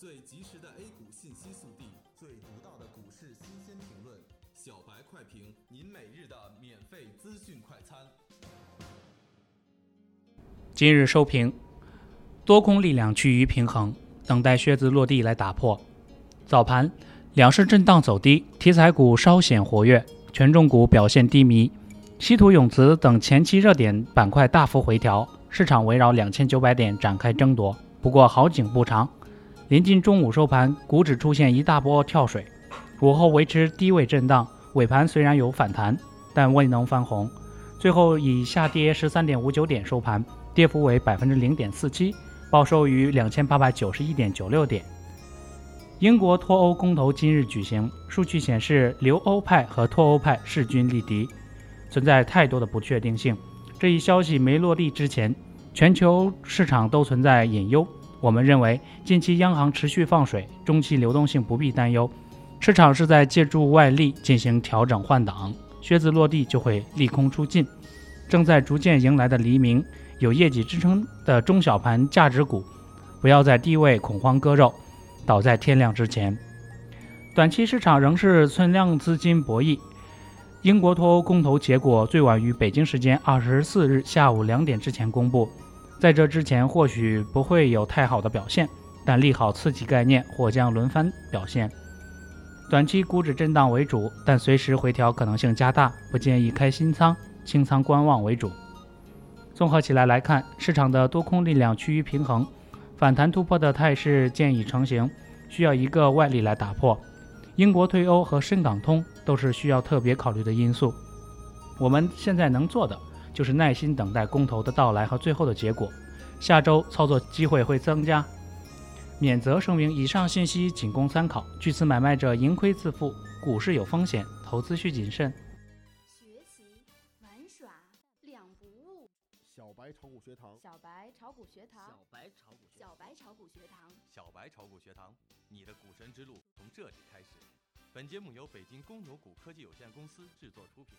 最及时的 A 股信息速递，最独到的股市新鲜评论，小白快评，您每日的免费资讯快餐。今日收评，多空力量趋于平衡，等待靴子落地来打破。早盘，两市震荡走低，题材股稍显活跃，权重股表现低迷，稀土永磁等前期热点板块大幅回调，市场围绕两千九百点展开争夺。不过好景不长，临近中午收盘，股指出现一大波跳水，午后维持低位震荡，尾盘虽然有反弹，但未能翻红，最后以下跌十三点五九点收盘，跌幅为百分之零点四七，报收于两千八百九十一点九六点。英国脱欧公投今日举行，数据显示留欧派和脱欧派势均力敌，存在太多的不确定性。这一消息没落地之前，全球市场都存在隐忧。我们认为，近期央行持续放水，中期流动性不必担忧。市场是在借助外力进行调整换挡，靴子落地就会利空出尽。正在逐渐迎来的黎明，有业绩支撑的中小盘价值股，不要在低位恐慌割肉。倒在天亮之前，短期市场仍是存量资金博弈。英国脱欧公投结果最晚于北京时间二十四日下午两点之前公布，在这之前或许不会有太好的表现，但利好刺激概念或将轮番表现。短期股指震荡为主，但随时回调可能性加大，不建议开新仓，清仓观望为主。综合起来来看，市场的多空力量趋于平衡。反弹突破的态势渐已成型，需要一个外力来打破。英国退欧和深港通都是需要特别考虑的因素。我们现在能做的就是耐心等待公投的到来和最后的结果。下周操作机会会增加。免责声明：以上信息仅供参考，据此买卖者盈亏自负。股市有风险，投资需谨慎。学习、玩耍两不误小白炒股学堂，小白炒股学堂，小白炒股，小白炒股学堂，小白炒股学堂，你的股神之路从这里开始。本节目由北京公牛股科技有限公司制作出品。